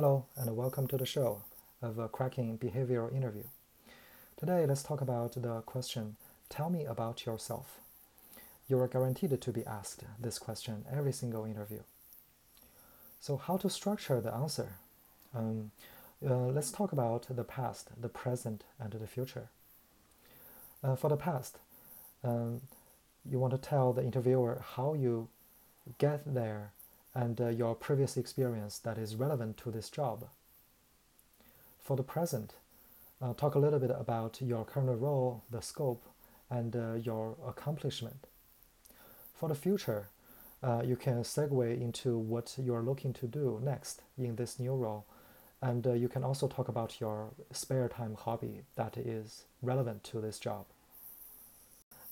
Hello, and welcome to the show of a cracking behavioral interview. Today, let's talk about the question Tell me about yourself. You are guaranteed to be asked this question every single interview. So, how to structure the answer? Um, uh, let's talk about the past, the present, and the future. Uh, for the past, um, you want to tell the interviewer how you get there and uh, your previous experience that is relevant to this job. For the present, uh, talk a little bit about your current role, the scope, and uh, your accomplishment. For the future, uh, you can segue into what you are looking to do next in this new role, and uh, you can also talk about your spare time hobby that is relevant to this job.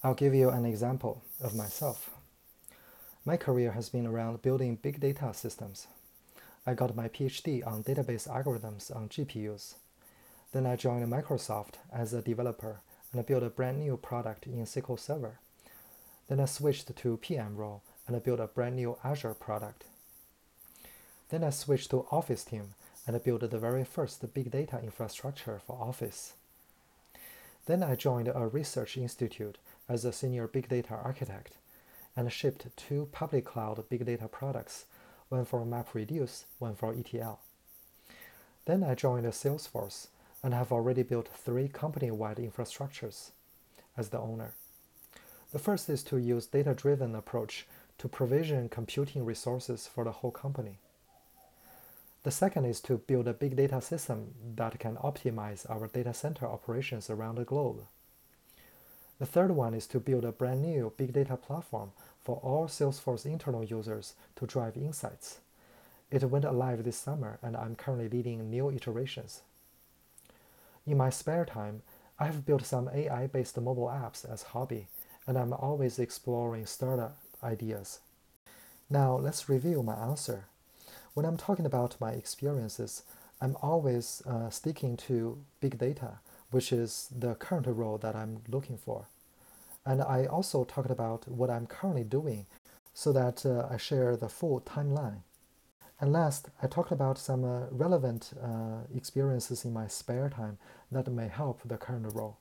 I'll give you an example of myself. My career has been around building big data systems. I got my PhD on database algorithms on GPUs. Then I joined Microsoft as a developer and built a brand new product in SQL Server. Then I switched to PM role and built a brand new Azure product. Then I switched to Office team and built the very first big data infrastructure for Office. Then I joined a research institute as a senior big data architect and shipped two public cloud big data products, one for MapReduce, one for ETL. Then I joined Salesforce and have already built three company-wide infrastructures as the owner. The first is to use data-driven approach to provision computing resources for the whole company. The second is to build a big data system that can optimize our data center operations around the globe. The third one is to build a brand new big data platform for all Salesforce internal users to drive insights. It went live this summer and I'm currently leading new iterations. In my spare time, I have built some AI-based mobile apps as hobby, and I'm always exploring startup ideas. Now let's review my answer. When I'm talking about my experiences, I'm always uh, sticking to big data which is the current role that I'm looking for. And I also talked about what I'm currently doing so that uh, I share the full timeline. And last, I talked about some uh, relevant uh, experiences in my spare time that may help the current role.